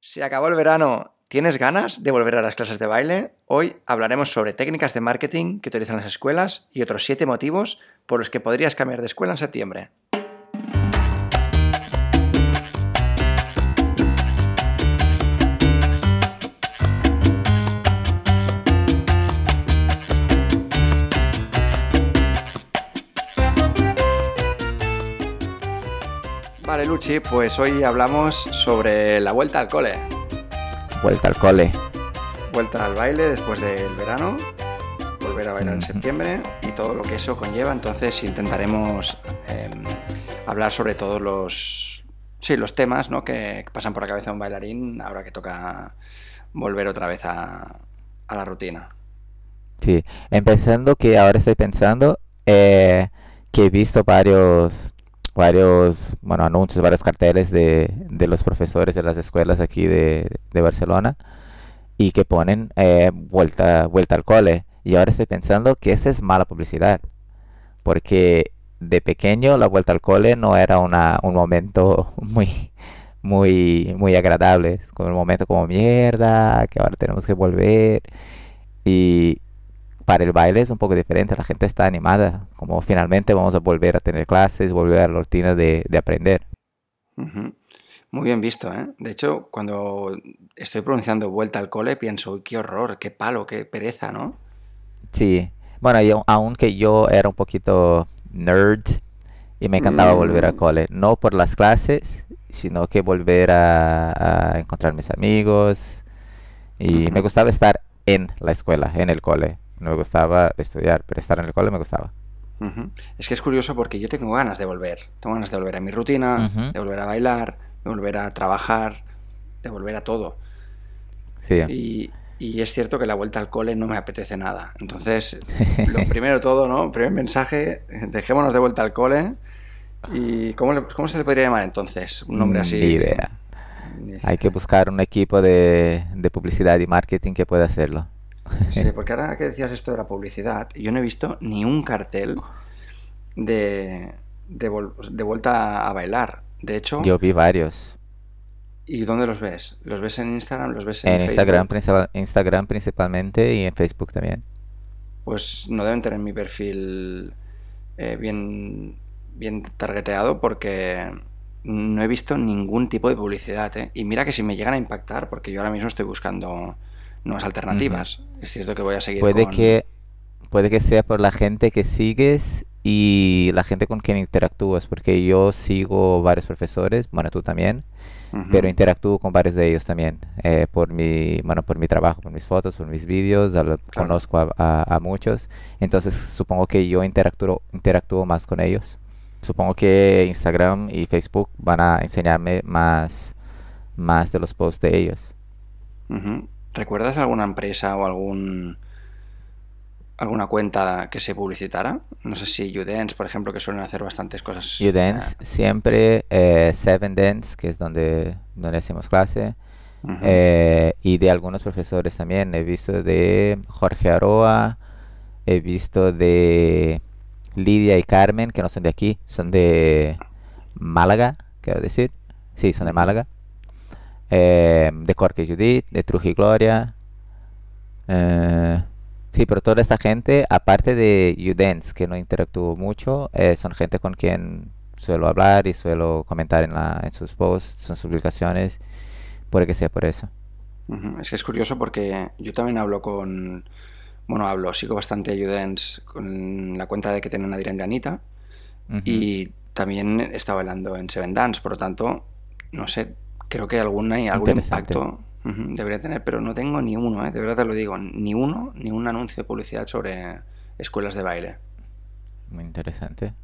Se acabó el verano. ¿Tienes ganas de volver a las clases de baile? Hoy hablaremos sobre técnicas de marketing que utilizan las escuelas y otros 7 motivos por los que podrías cambiar de escuela en septiembre. Luchi, pues hoy hablamos sobre la vuelta al cole. Vuelta al cole. Vuelta al baile después del verano, volver a bailar en septiembre y todo lo que eso conlleva. Entonces intentaremos eh, hablar sobre todos los, sí, los temas ¿no? que, que pasan por la cabeza de un bailarín ahora que toca volver otra vez a, a la rutina. Sí, empezando que ahora estoy pensando eh, que he visto varios, varios, bueno, anuncios, varios carteles de, de los profesores de las escuelas aquí de, de Barcelona y que ponen eh, vuelta, vuelta al cole. Y ahora estoy pensando que esa es mala publicidad, porque de pequeño la vuelta al cole no era una, un momento muy, muy, muy agradable, como un momento como mierda, que ahora tenemos que volver. Y para el baile es un poco diferente, la gente está animada, como finalmente vamos a volver a tener clases, volver a la rutina de, de aprender. Ujú. Muy bien visto, ¿eh? De hecho, cuando estoy pronunciando vuelta al cole, pienso, qué horror, qué palo, qué pereza, ¿no? Sí, bueno, yo, aunque yo era un poquito nerd y me encantaba volver al Mm, cole, no por las clases, sino que volver a, a encontrar mis amigos y me gustaba estar en la escuela, en el cole. No me gustaba estudiar, pero estar en el cole me gustaba. Es que es curioso porque yo tengo ganas de volver. Tengo ganas de volver a mi rutina, de volver a bailar, de volver a trabajar, de volver a todo. Sí. Y, y es cierto que la vuelta al cole no me apetece nada. Entonces, lo primero todo, ¿no? Primer mensaje, dejémonos de vuelta al cole. ¿Y cómo, le- cómo se le podría llamar entonces? Un nombre Ni así. idea. Hay que buscar un equipo de, de publicidad y marketing que pueda hacerlo. Sí, porque ahora que decías esto de la publicidad, yo no he visto ni un cartel de, de, vol- de vuelta a bailar. De hecho, Yo vi varios. ¿y dónde los ves? ¿Los ves en Instagram? ¿Los ves en En Instagram, principal- Instagram principalmente y en Facebook también. Pues no deben tener mi perfil eh, bien, bien targeteado porque no he visto ningún tipo de publicidad, ¿eh? Y mira que si me llegan a impactar, porque yo ahora mismo estoy buscando nuevas alternativas. Es cierto que voy a seguir Puede con... que, puede que sea por la gente que sigues y la gente con quien interactúas, porque yo sigo varios profesores, bueno, tú también, pero interactúo con varios de ellos también, eh, por mi, bueno, por mi trabajo, por mis fotos, por mis vídeos, Claro. conozco a, a- a muchos, entonces supongo que yo interactúo, interactúo más con ellos. Supongo que Instagram y Facebook van a enseñarme más, más de los posts de ellos. ujú. ¿Recuerdas alguna empresa o algún alguna cuenta que se publicitara? No sé si Udance, por ejemplo, que suelen hacer bastantes cosas. eh, Udance siempre, eh, Seven Dance, que es donde, donde hacemos clase, eh, y de algunos profesores también. He visto de Jorge Aroa, he visto de Lidia y Carmen, que no son de aquí, son de Málaga, quiero decir. Sí, son de. Málaga. Eh, de Jorge Judith, de Trujillo Gloria. eh, sí, pero toda esta gente, aparte de Udance, que no interactúo mucho, eh, son gente con quien suelo hablar y suelo comentar en la, en sus posts, en sus publicaciones, puede que sea por eso. Es que es curioso porque yo también hablo con, bueno, hablo, sigo bastante a Udance con la cuenta de que tienen Adrián y Anita Ujú. y también está bailando en Seven Dance, por lo tanto, no sé, creo que alguna, algún impacto debería tener, pero no tengo ni uno, ¿eh? De verdad te lo digo, ni uno, ni un anuncio de publicidad sobre escuelas de baile. Muy interesante.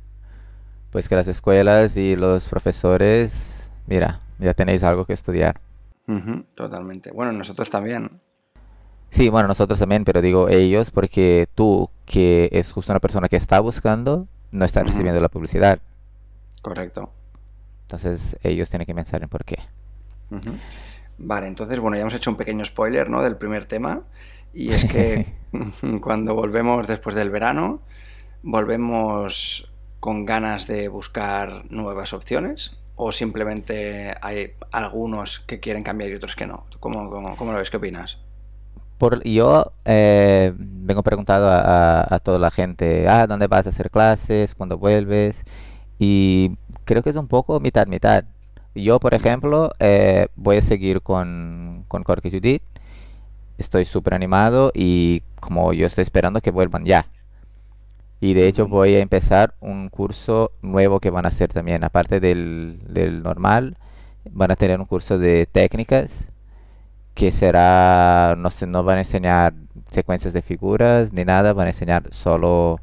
Pues que las escuelas y los profesores, mira, ya tenéis algo que estudiar. Totalmente. Bueno, nosotros también. Sí, bueno, nosotros también, pero digo ellos porque tú, que es justo una persona que está buscando, no está recibiendo la publicidad. correcto. Entonces ellos tienen que pensar en por qué. Vale, entonces, bueno, ya hemos hecho un pequeño spoiler, ¿no? Del primer tema. Y es que cuando volvemos después del verano, volvemos con ganas de buscar nuevas opciones o simplemente hay algunos que quieren cambiar y otros que no? ¿Cómo, cómo, lo ves? ¿Qué opinas? Por, yo eh, vengo preguntado a, a, toda la gente, ah, ¿dónde vas a hacer clases? ¿Cuándo vuelves? Y creo que es un poco mitad, mitad. Yo, por ejemplo, eh, voy a seguir con, con Corky Judith. Estoy súper animado y como yo estoy esperando que vuelvan ya. Y de hecho voy a empezar un curso nuevo que van a hacer también, aparte del, del normal, van a tener un curso de técnicas que será, no sé, no van a enseñar secuencias de figuras ni nada, van a enseñar solo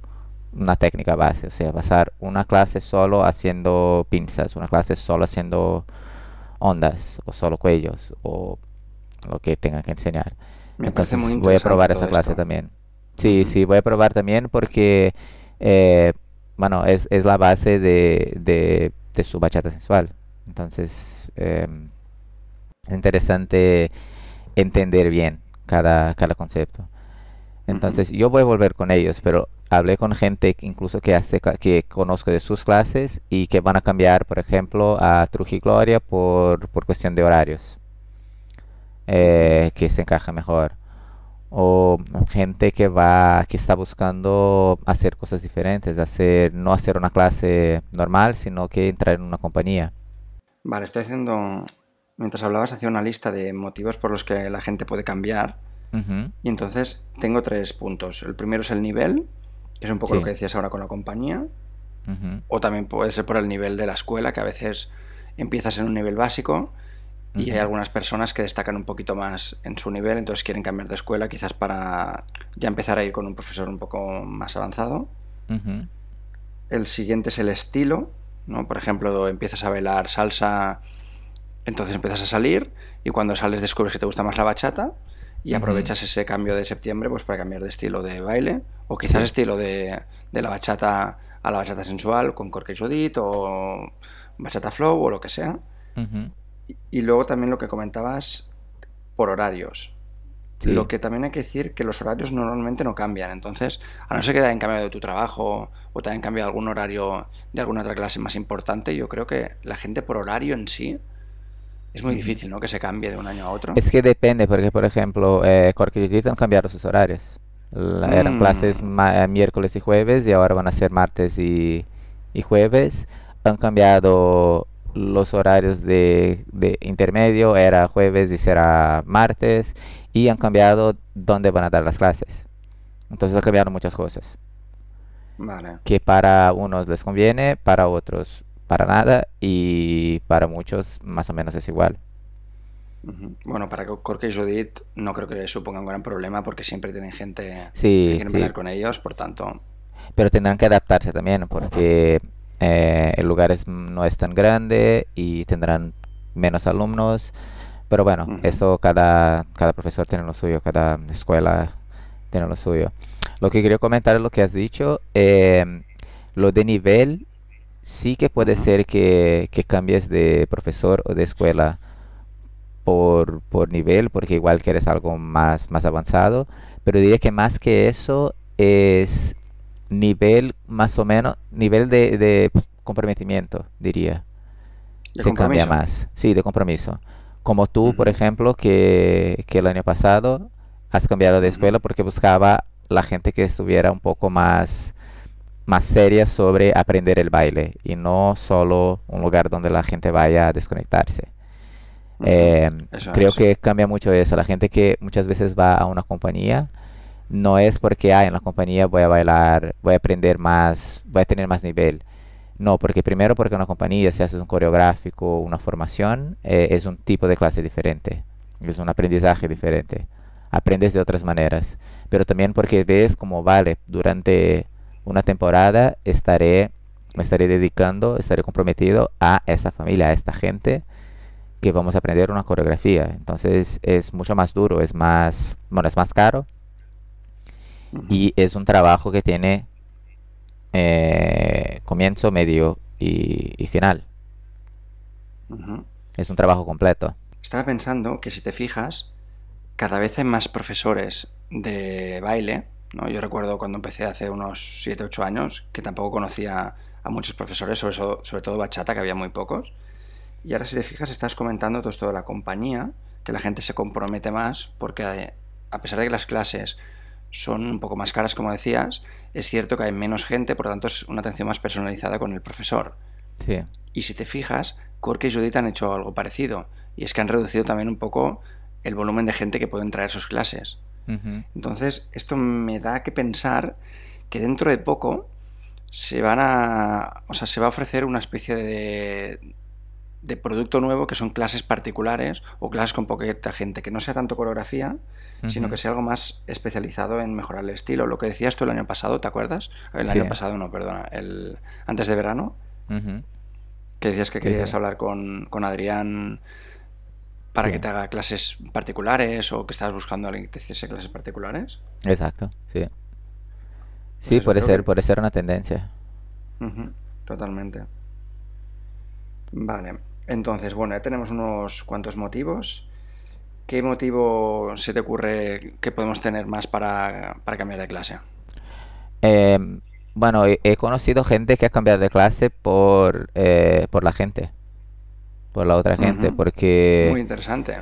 una técnica base, o sea, pasar una clase solo haciendo pinzas, una clase solo haciendo ondas o solo cuellos o lo que tengan que enseñar. Me Entonces muy voy a probar esa clase también. Sí, sí, voy a probar también porque, eh, bueno, es, es, la base de, de, de, su bachata sensual. Entonces, eh, es interesante entender bien cada, cada concepto. Entonces, yo voy a volver con ellos, pero hablé con gente incluso que hace que conozco de sus clases y que van a cambiar, por ejemplo, a Trujillo por, por cuestión de horarios, eh, que se encaja mejor. O gente que va, que está buscando hacer cosas diferentes, hacer, no hacer una clase normal, sino que entrar en una compañía. Vale, estoy haciendo, mientras hablabas, hacía una lista de motivos por los que la gente puede cambiar. Y entonces tengo tres puntos. El primero es el nivel, es un poco lo que decías ahora con la compañía. O también puede ser por el nivel de la escuela, que a veces empiezas en un nivel básico y hay algunas personas que destacan un poquito más en su nivel, entonces quieren cambiar de escuela quizás para ya empezar a ir con un profesor un poco más avanzado. El siguiente es el estilo, ¿no? Por ejemplo, empiezas a bailar salsa, entonces empiezas a salir y cuando sales descubres que te gusta más la bachata y aprovechas ese cambio de septiembre pues para cambiar de estilo de baile o quizás estilo de, de, la bachata a la bachata sensual con Corky Judith o bachata flow o lo que sea. Y, luego también lo que comentabas por horarios. Lo que también hay que decir que los horarios normalmente no cambian. Entonces a no ser que te hayan cambiado de tu trabajo o te hayan cambiado algún horario de alguna otra clase más importante yo creo que la gente por horario en sí es muy difícil, ¿no? Que se cambie de un año a otro. Es que depende, porque por ejemplo, eh, Corky han cambiado sus horarios. Eran mm. clases eh, miércoles y jueves y ahora van a ser martes y, jueves. Han cambiado los horarios de, de, intermedio, era jueves y será martes. Y han cambiado dónde van a dar las clases. Entonces han cambiado muchas cosas. Vale. Que para unos les conviene, para otros para nada y para muchos más o menos es igual. Bueno, para Corke y Judith no creo que suponga un gran problema porque siempre tienen gente que quiere hablar con ellos, por tanto... Pero tendrán que adaptarse también porque eh, el lugar es, no es tan grande y tendrán menos alumnos. Pero bueno, eso cada, cada profesor tiene lo suyo, cada escuela tiene lo suyo. Lo que quería comentar es lo que has dicho. Eh, lo de nivel sí que puede ser que, cambies de profesor o de escuela por, nivel, porque igual quieres algo más, más avanzado, pero diría que más que eso es nivel más o menos, nivel de, comprometimiento, diría. Se cambia más, sí, de compromiso. Como tú, por ejemplo, que, que el año pasado has cambiado de escuela porque buscaba la gente que estuviera un poco más más seria sobre aprender el baile y no solo un lugar donde la gente vaya a desconectarse. Eh, creo que cambia mucho eso. La gente que muchas veces va a una compañía no es porque ah, en la compañía voy a bailar, voy a aprender más, voy a tener más nivel. No, porque primero porque en una compañía, si haces un coreográfico, una formación, eh, es un tipo de clase diferente, es un aprendizaje diferente. Aprendes de otras maneras, pero también porque ves cómo vale durante una temporada estaré, me estaré dedicando, estaré comprometido a esta familia, a esta gente que vamos a aprender una coreografía. Entonces es mucho más duro, es más, bueno, es más caro y es un trabajo que tiene eh, comienzo, medio y, final. Es un trabajo completo. Estaba pensando que si te fijas, cada vez hay más profesores de baile ¿no? Yo recuerdo cuando empecé hace unos 7, 8 años que tampoco conocía a muchos profesores, sobre, sobre todo bachata, que había muy pocos. Y ahora si te fijas, estás comentando todo esto de la compañía, que la gente se compromete más, porque a pesar de que las clases son un poco más caras, como decías, es cierto que hay menos gente, por lo tanto es una atención más personalizada con el profesor. Sí. Y si te fijas, Cork y Judith han hecho algo parecido, y es que han reducido también un poco el volumen de gente que pueden traer sus clases. Entonces, esto me da que pensar que dentro de poco se van a. O sea, se va a ofrecer una especie de. de producto nuevo que son clases particulares o clases con poquita gente, que no sea tanto coreografía, sino que sea algo más especializado en mejorar el estilo. Lo que decías tú el año pasado, ¿te acuerdas? El Sí. año pasado, no, perdona, el antes de verano, que decías que querías sí. hablar con, con Adrián para Sí. que te haga clases particulares o que estabas buscando a alguien que te hiciese clases particulares. Exacto, sí. Pues Sí, puede ser, que- puede ser una tendencia. Totalmente. Vale, entonces, bueno, ya tenemos unos cuantos motivos. ¿Qué motivo se te ocurre que podemos tener más para, para cambiar de clase? Em, bueno, he, he conocido gente que ha cambiado de clase por, eh, por la gente, por la otra gente, porque Muy interesante.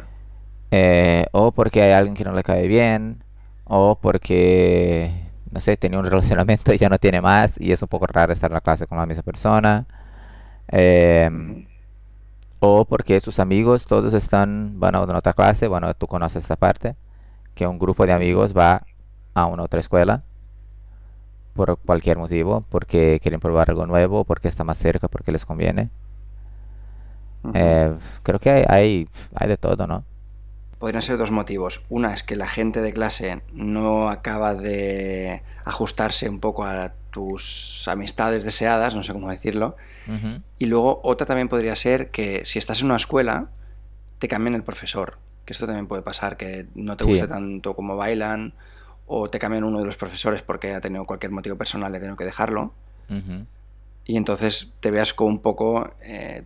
eh, o porque hay alguien que no le cae bien, o porque, no sé, tenía un relacionamiento y ya no tiene más, y es un poco raro estar en la clase con la misma persona. Ujú, o porque sus amigos todos están, van a una otra clase, bueno, tú conoces esta parte, que un grupo de amigos va a una otra escuela por cualquier motivo, porque quieren probar algo nuevo, porque está más cerca, porque les conviene. Eh, creo que hay, hay, hay de todo, ¿no? Podrían ser dos motivos. Una es que la gente de clase no acaba de ajustarse un poco a tus amistades deseadas, no sé cómo decirlo. Y luego otra también podría ser que si estás en una escuela, te cambien el profesor. Que esto también puede pasar, que no te Sí. guste tanto como bailan, o te cambian uno de los profesores porque ha tenido cualquier motivo personal y ha tenido que dejarlo. Y entonces te veas como un poco eh,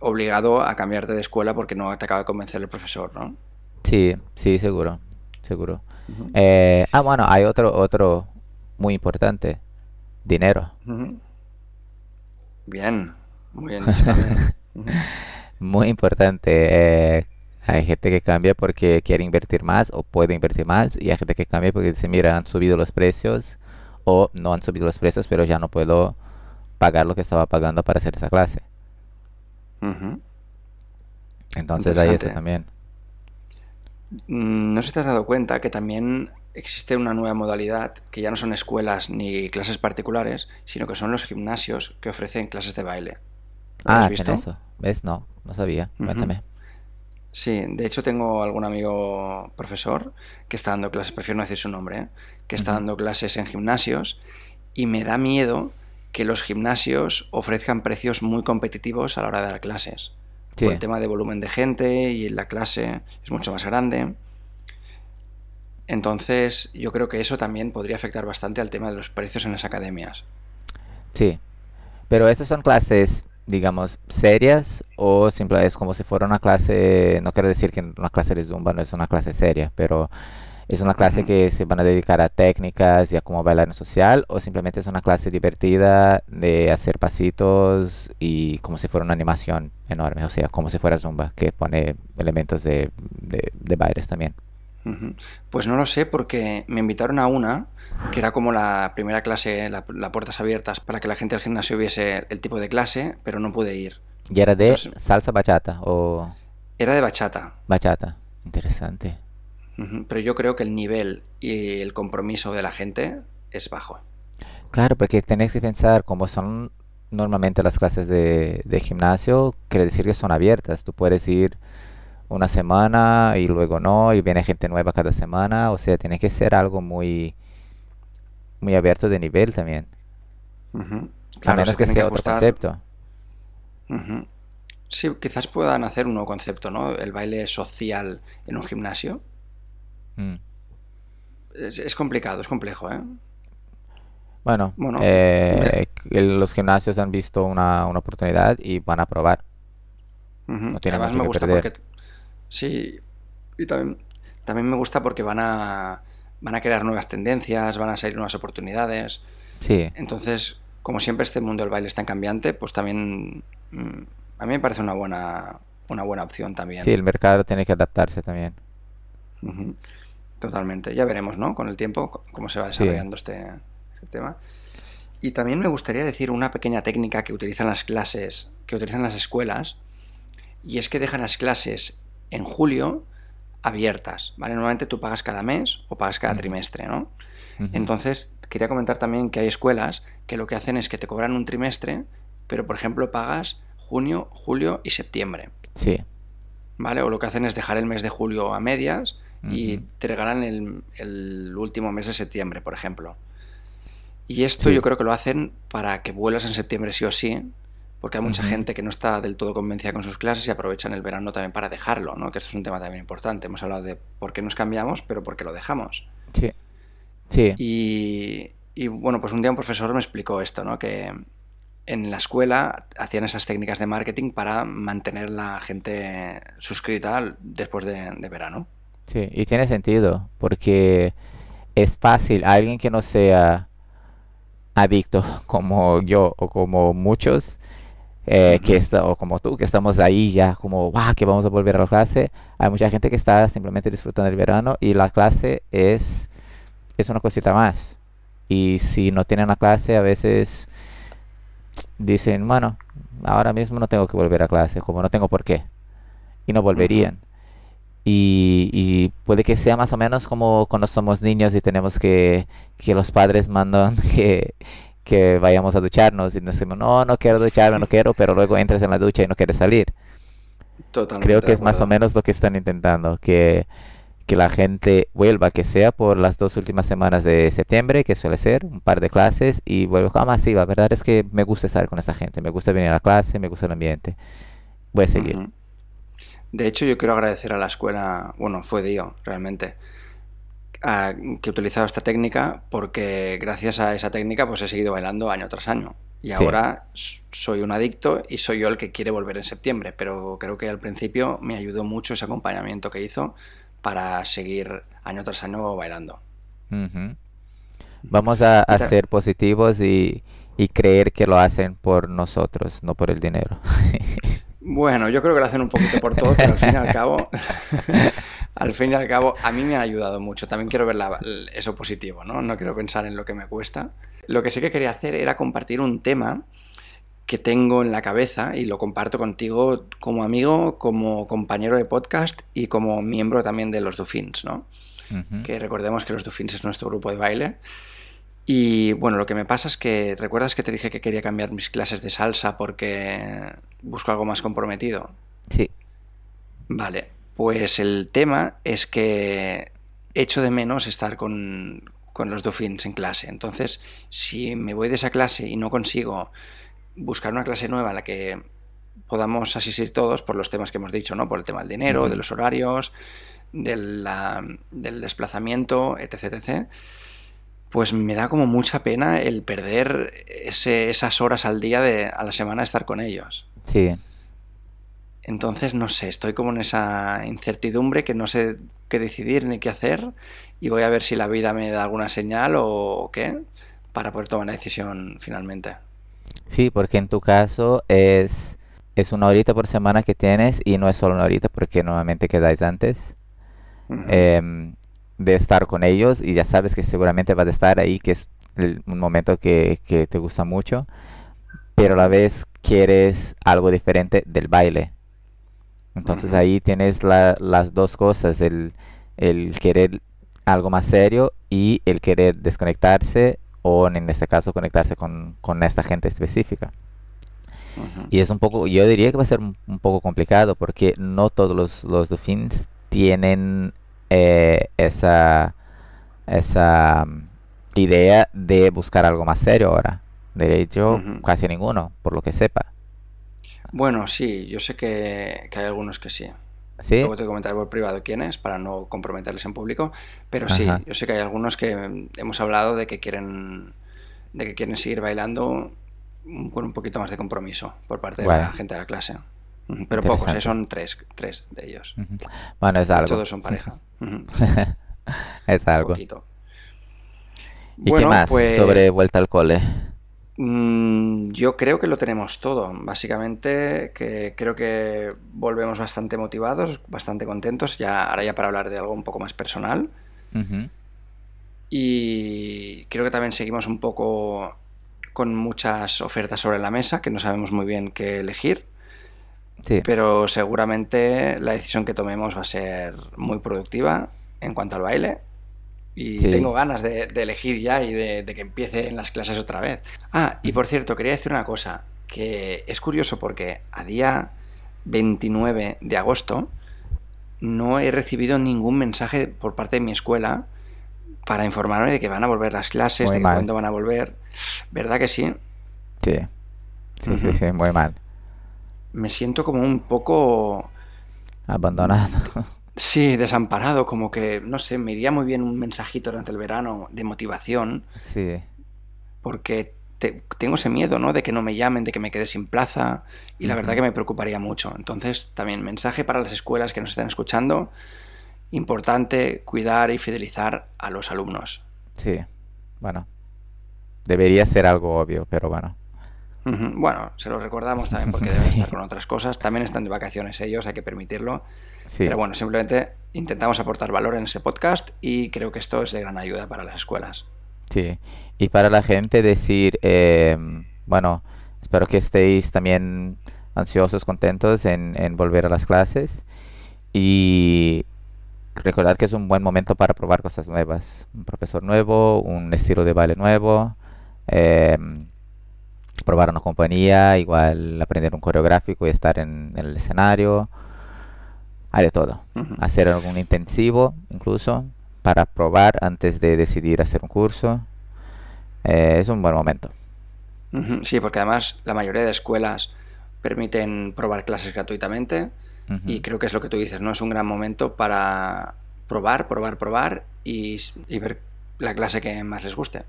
obligado a cambiarte de escuela porque no te acaba de convencer el profesor, ¿no? Sí, sí, seguro, seguro. Eh, ah, bueno, hay otro, otro muy importante, dinero. Bien, muy bien dicho también. Ujú. Muy importante. eh, hay gente que cambia porque quiere invertir más o puede invertir más y hay gente que cambia porque dice, mira, han subido los precios o no han subido los precios, pero ya no puedo pagar lo que estaba pagando para hacer esa clase. Entonces hay eso Interesante. también. Mm, No sé si te has dado cuenta que también existe una nueva modalidad que ya no son escuelas ni clases particulares, sino que son los gimnasios que ofrecen clases de baile. ¿Lo Ah, has ¿tiene visto? eso? ¿Ves? No, no sabía. Ujú. Cuéntame. Sí, de hecho tengo algún amigo profesor que está dando clases, prefiero no decir su nombre, ¿eh? que está dando clases en gimnasios y me da miedo que los gimnasios ofrezcan precios muy competitivos a la hora de dar clases. Por Sí, el tema de volumen de gente y la clase es mucho más grande. Entonces, yo creo que eso también podría afectar bastante al tema de los precios en las academias. sí. Pero esas son clases, digamos, serias o simplemente es como si fuera una clase, no quiero decir que una clase de Zumba no es una clase seria, pero es una clase que se van a dedicar a técnicas y a cómo bailar en social o simplemente es una clase divertida de hacer pasitos y como si fuera una animación enorme, o sea, como si fuera Zumba, que pone elementos de, de, de bailes también. Pues no lo sé porque me invitaron a una que era como la primera clase, la, la puertas abiertas para que la gente del gimnasio viese el tipo de clase, pero no pude ir. Y era de Entonces, salsa bachata o era de bachata, bachata. Interesante. Pero yo creo que el nivel y el compromiso de la gente es bajo. Claro, porque tenés que pensar, como son normalmente las clases de, de gimnasio, quiere decir que son abiertas. Tú puedes ir una semana y luego no, y viene gente nueva cada semana. O sea, tiene que ser algo muy, muy abierto de nivel también. A Claro, menos que sea otro concepto. Sí, quizás puedan hacer un nuevo concepto, ¿no? El baile social en un gimnasio. Mm. Es, es complicado, es complejo, ¿eh? Bueno, Bueno, eh, los gimnasios han visto una, una oportunidad y van a probar. Ujú. No tiene Además mucho me que gusta perder. porque sí, y también, también me gusta porque van a van a crear nuevas tendencias, van a salir nuevas oportunidades. Sí, Entonces, como siempre este mundo del baile es tan cambiante, pues también mm, A mí me parece una buena, una buena opción también. Sí, el mercado tiene que adaptarse también. Totalmente. Ya veremos, ¿no? Con el tiempo, cómo se va desarrollando este, este, tema. Y también me gustaría decir una pequeña técnica que utilizan las clases, que utilizan las escuelas, y es que dejan las clases en julio abiertas, ¿vale? Normalmente tú pagas cada mes o pagas cada trimestre, ¿no? Entonces, quería comentar también que hay escuelas que lo que hacen es que te cobran un trimestre, pero por ejemplo pagas junio, julio y septiembre. Sí. ¿Vale? O lo que hacen es dejar el mes de julio a medias y te regalan el, último mes de septiembre, por ejemplo. Y esto yo creo que lo hacen para que vuelas en septiembre sí o sí, porque hay mucha gente que no está del todo convencida con sus clases y aprovechan el verano también para dejarlo, ¿no? Que esto es un tema también importante. Hemos hablado de por qué nos cambiamos, pero por qué lo dejamos. Sí. Sí. Y, y bueno, pues un día un profesor me explicó esto, ¿no? Que en la escuela hacían esas técnicas de marketing para mantener la gente suscrita después de, de verano. Sí, y tiene sentido, porque es fácil, alguien que no sea adicto como yo o como muchos, eh, que está, o como tú, que estamos ahí ya como, wow, que vamos a volver a la clase. Hay mucha gente que está simplemente disfrutando del verano y la clase es, es una cosita más. Y si no tienen la clase, a veces dicen, bueno, ahora mismo no tengo que volver a clase, como no tengo por qué. Y no volverían. Y, puede que sea más o menos como cuando somos niños y tenemos que, que los padres mandan que, que vayamos a ducharnos y decimos, no, no quiero ducharme, no quiero, pero luego entras en la ducha y no quieres salir. Totalmente Creo que es más o menos lo que están intentando, que, que la gente vuelva, que sea por las dos últimas semanas de septiembre, que suele ser un par de clases, y vuelvo, ah, más sí, la verdad es que me gusta estar con esa gente, me gusta venir a la clase, me gusta el ambiente. Voy a seguir. De hecho, yo quiero agradecer a la escuela, bueno, fue Dio, realmente, que he utilizado esta técnica porque gracias a esa técnica pues he seguido bailando año tras año. Y ahora soy un adicto y soy yo el que quiere volver en septiembre, pero creo que al principio me ayudó mucho ese acompañamiento que hizo para seguir año tras año bailando. Vamos a, ser positivos y, y creer que lo hacen por nosotros, no por el dinero. Bueno, yo creo que lo hacen un poquito por todo, pero al fin y al cabo, al fin y al cabo, a mí me han ayudado mucho. También quiero ver eso positivo, ¿no? No quiero pensar en lo que me cuesta. Lo que sí que quería hacer era compartir un tema que tengo en la cabeza y lo comparto contigo como amigo, como compañero de podcast y como miembro también de los Dufins, ¿no? Que recordemos que los Dufins es nuestro grupo de baile. Y bueno, lo que me pasa es que, ¿recuerdas que te dije que quería cambiar mis clases de salsa porque busco algo más comprometido? Sí. Vale, pues el tema es que echo de menos estar con, con los Dauphins en clase. Entonces, si me voy de esa clase y no consigo buscar una clase nueva en la que podamos asistir todos por los temas que hemos dicho, ¿no? Por el tema del dinero, de los horarios, del desplazamiento, etc, etc pues me da como mucha pena el perder esas horas al día de, a la semana de estar con ellos. Sí. Entonces, no sé, estoy como en esa incertidumbre que no sé qué decidir ni qué hacer y voy a ver si la vida me da alguna señal o qué para poder tomar una decisión finalmente. Sí, porque en tu caso es, es una horita por semana que tienes y no es solo una horita porque normalmente quedáis antes de estar con ellos y ya sabes que seguramente vas a estar ahí, que es un momento que, te gusta mucho, pero a la vez quieres algo diferente del baile. Entonces ahí tienes las dos cosas, el, querer algo más serio y el querer desconectarse o en este caso conectarse con, esta gente específica. Y es un poco, yo diría que va a ser un, poco complicado porque no todos los, los tienen eh, esa, esa mm, idea de buscar algo más serio ahora. De hecho, casi ninguno, por lo que sepa. Bueno, sí, yo sé que, hay algunos que sí. ¿Sí? Luego te comentaré por privado quién es para no comprometerles en público. Pero sí, yo sé que hay algunos que hemos hablado de que quieren de que quieren seguir bailando con un poquito más de compromiso por parte de la gente de la clase. Pero pocos, ¿eh? son tres, tres de ellos. Bueno, es algo. Todos son pareja. es algo. ¿Y qué más pues sobre vuelta al cole? Mm, yo creo que lo tenemos todo. Básicamente, que creo que volvemos bastante motivados, bastante contentos. Ya, ahora ya para hablar de algo un poco más personal. Y creo que también seguimos un poco con muchas ofertas sobre la mesa, que no sabemos muy bien qué elegir. Sí, Pero seguramente la decisión que tomemos va a ser muy productiva en cuanto al baile. Y sí. tengo ganas de, de elegir ya y de, de que empiece en las clases otra vez. Ah, y por cierto, quería decir una cosa, que es curioso porque a día 29 de agosto no he recibido ningún mensaje por parte de mi escuela para informarme de que van a volver las clases, Muy de cuándo van a volver. ¿Verdad que sí? Sí, sí, sí, sí, muy mal. Me siento como un poco Abandonado. Sí, desamparado, como que, no sé, me iría muy bien un mensajito durante el verano de motivación, Sí, porque te- tengo ese miedo, ¿no? De que no me llamen, de que me quede sin plaza, y la verdad que me preocuparía mucho. Entonces, también mensaje para las escuelas que nos estén escuchando, importante cuidar y fidelizar a los alumnos. sí. Bueno, debería ser algo obvio, pero bueno. Bueno, se lo recordamos también porque deben Sí. estar con otras cosas. También están de vacaciones ellos, hay que permitirlo. Sí, Pero bueno, simplemente intentamos aportar valor en ese podcast y creo que esto es de gran ayuda para las escuelas. sí. Y para la gente decir, eh, bueno, espero que estéis también ansiosos, contentos en, en volver a las clases. Y recordad que es un buen momento para probar cosas nuevas. Un profesor nuevo, un estilo de baile nuevo, eh, probar una compañía, igual aprender un coreográfico y estar en, en el escenario. Hay de todo. Hacer algún intensivo incluso para probar antes de decidir hacer un curso. Eh, es un buen momento. Sí, porque además la mayoría de escuelas permiten probar clases gratuitamente y creo que es lo que tú dices, ¿no? Es un gran momento para probar, probar, probar y ver la clase que más les guste.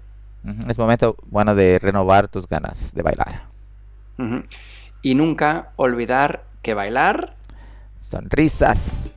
Es momento bueno de renovar tus ganas de bailar. Y nunca olvidar que bailar Sonrisas.